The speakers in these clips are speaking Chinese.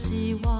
希望。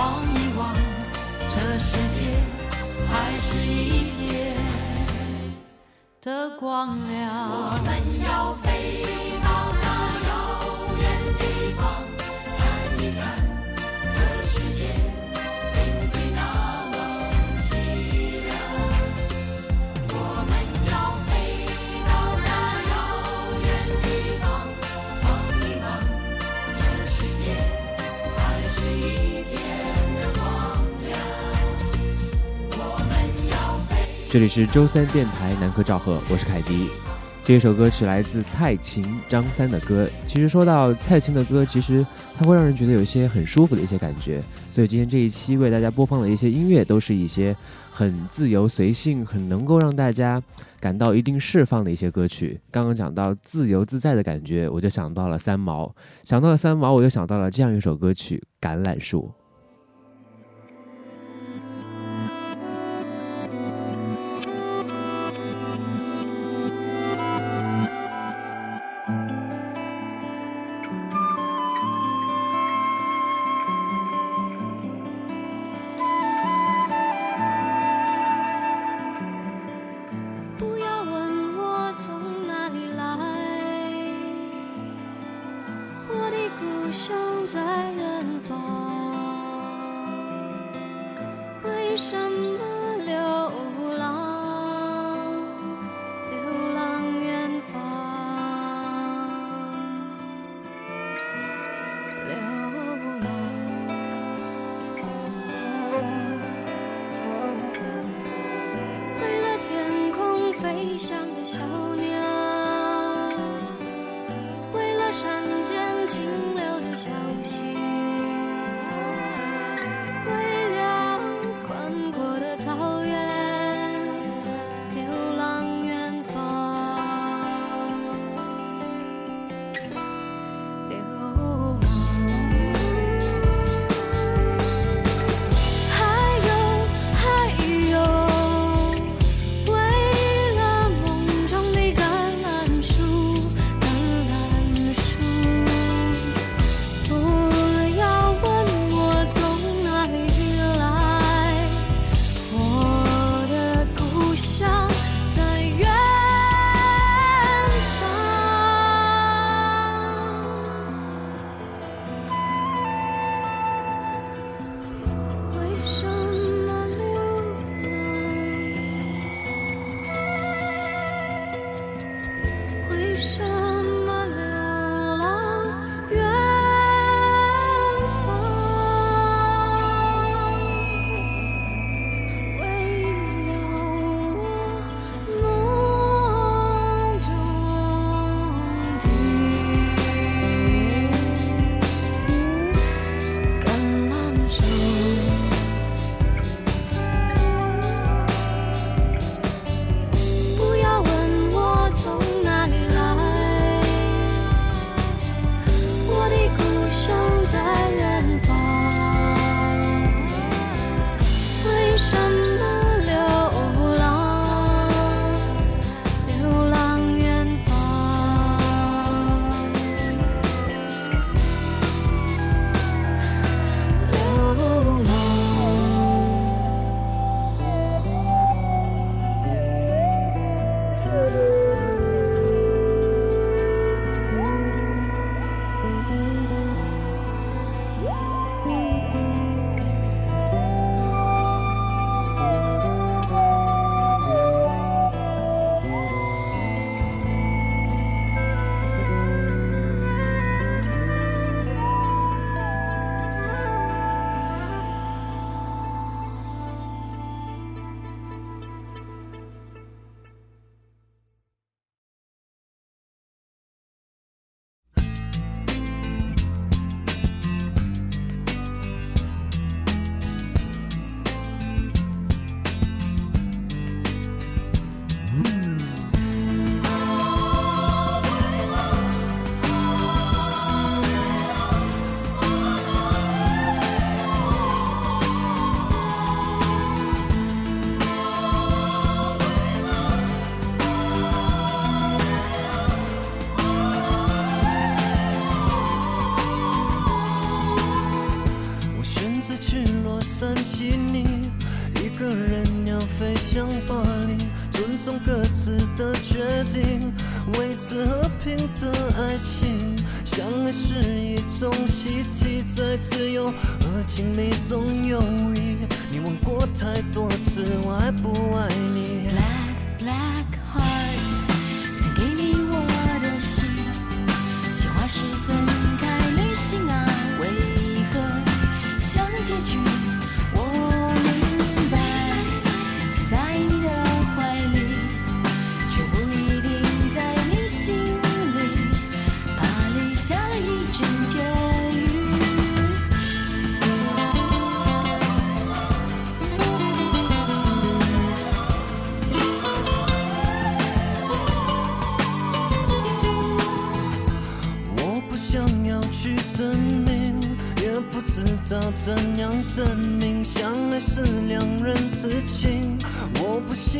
望一望，这世界还是一片的光亮。我们要飞到那这里是周三电台南科赵贺，我是凯迪。这首歌曲来自蔡琴、张三的歌。其实说到蔡琴的歌，其实它会让人觉得有一些很舒服的一些感觉。所以今天这一期为大家播放的一些音乐，都是一些很自由随性、很能够让大家感到一定释放的一些歌曲。刚刚讲到自由自在的感觉，我就想到了三毛，想到了三毛，我就想到了这样一首歌曲《橄榄树》。生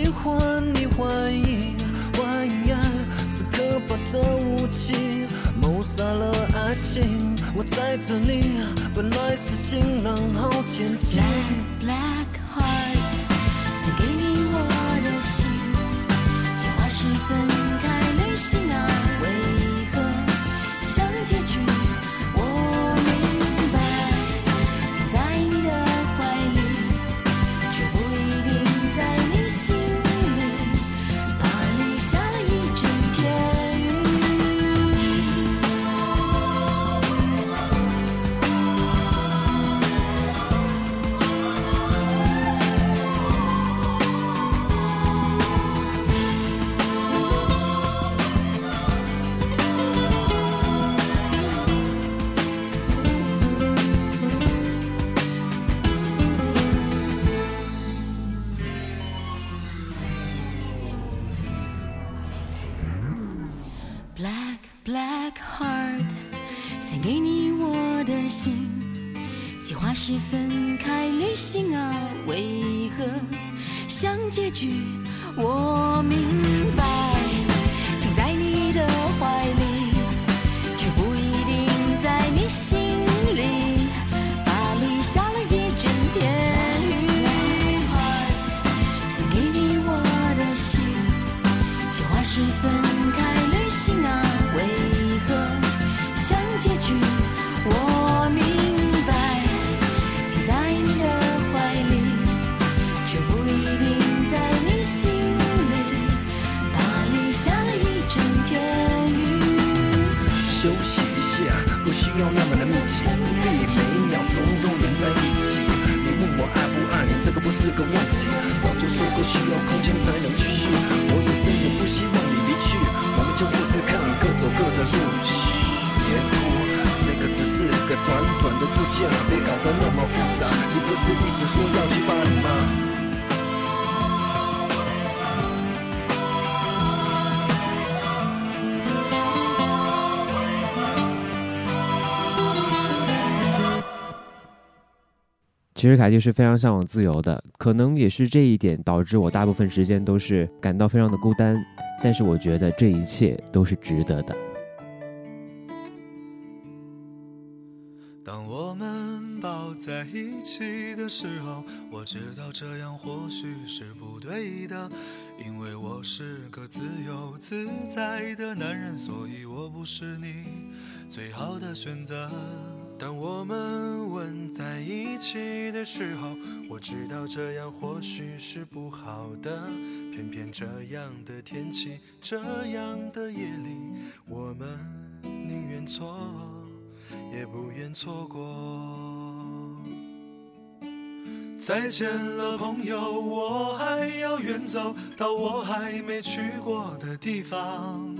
喜欢你怀疑，怀疑爱是可怕的武器，谋杀了爱情。我在这里，本来是晴朗好天气。Black Heart，送给你我的心，情话十分。句？我明白，停在你的怀里，却不一定在你心里。巴黎下了一整天雨，送给你我的心，情话十分其实凯蒂是非常向往自由的，可能也是这一点导致我大部分时间都是感到非常的孤单。但是我觉得这一切都是值得的。当我们抱在一起的时候，我知道这样或许是不对的，因为我是个自由自在的男人，所以我不是你最好的选择。当我们吻在一起的时候，我知道这样或许是不好的，偏偏这样的天气，这样的夜里，我们宁愿错。也不愿错过。再见了，朋友，我还要远走到我还没去过的地方。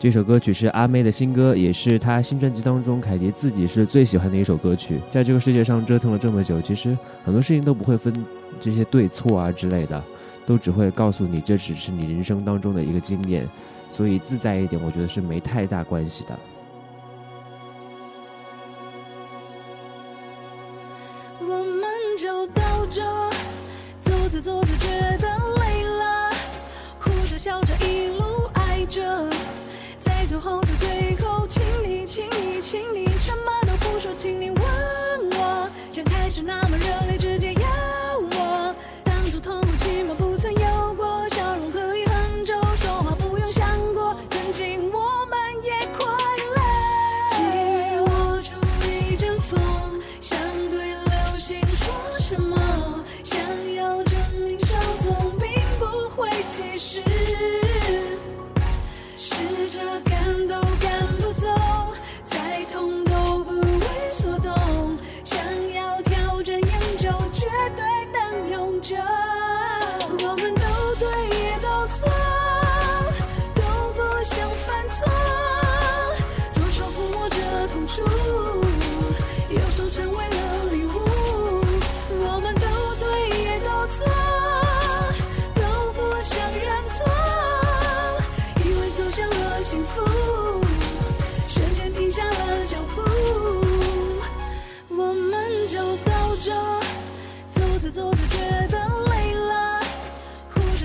这首歌曲是阿妹的新歌，也是她新专辑当中凯迪自己是最喜欢的一首歌曲，在这个世界上折腾了这么久，其实很多事情都不会分这些对错啊之类的，都只会告诉你这只是你人生当中的一个经验，所以自在一点我觉得是没太大关系的。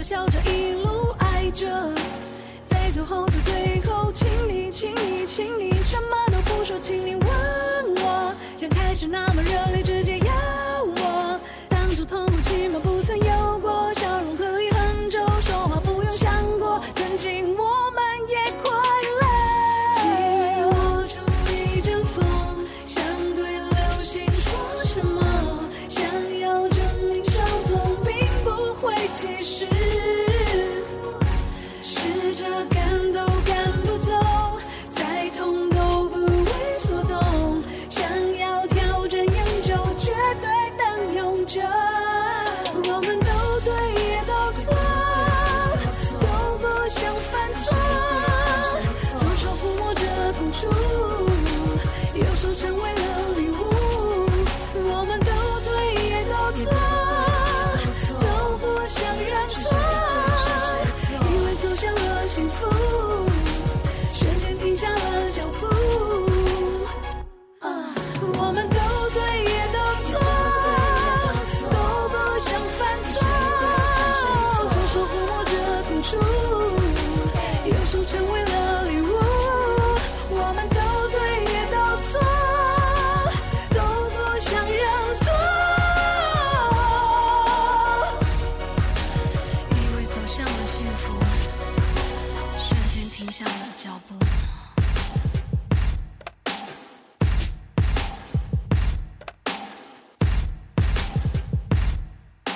笑着一路爱着，在最后的最后，请你，请你，请你什么都不说，请你吻我，像开始那么热烈，直接要我，当初痛过，起码不曾有过。向了脚步。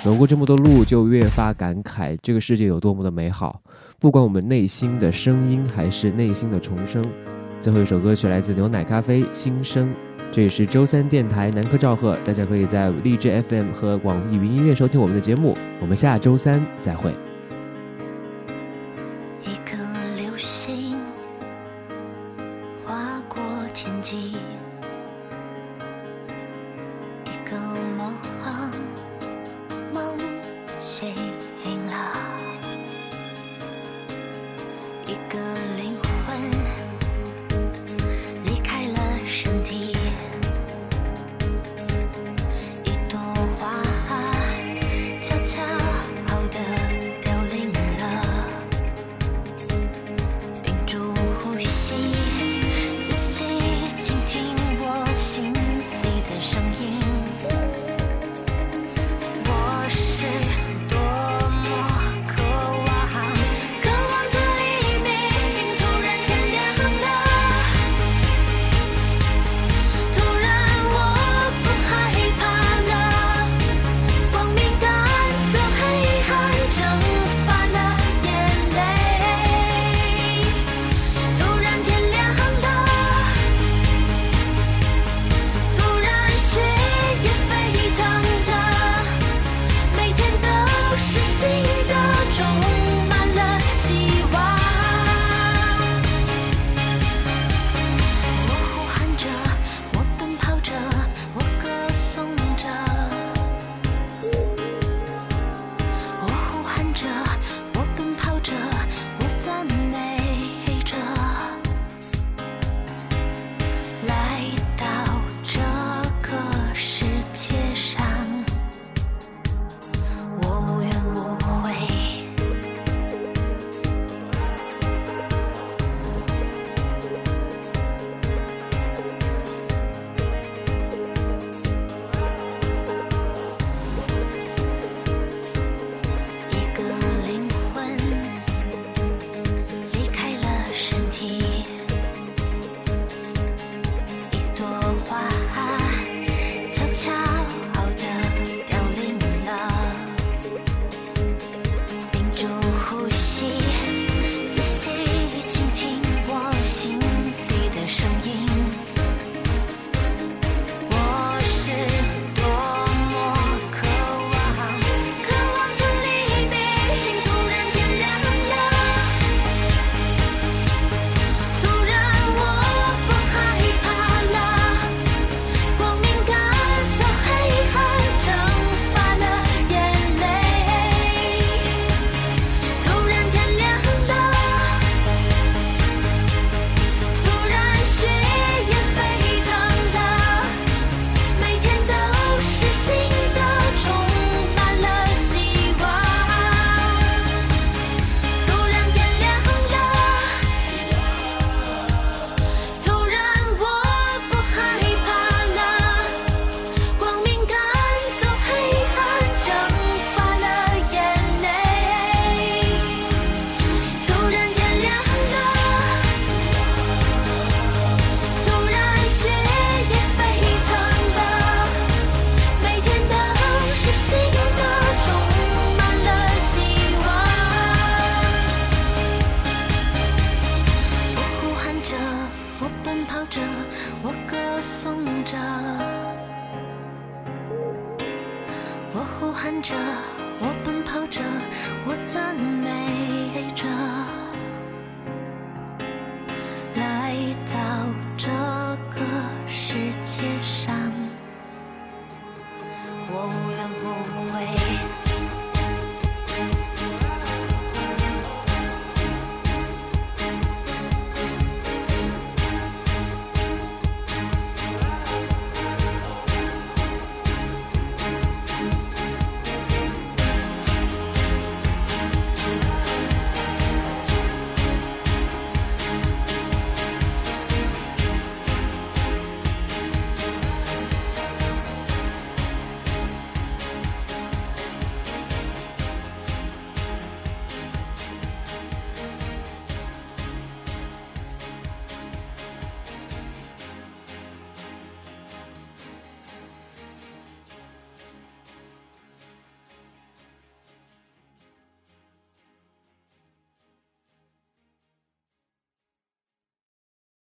走过这么多路，就越发感慨这个世界有多么的美好。不管我们内心的声音，还是内心的重生。最后一首歌曲来自牛奶咖啡《新生》，这也是周三电台南科赵贺，大家可以在荔枝 FM 和网易云音乐收听我们的节目。我们下周三再会。一个灵魂。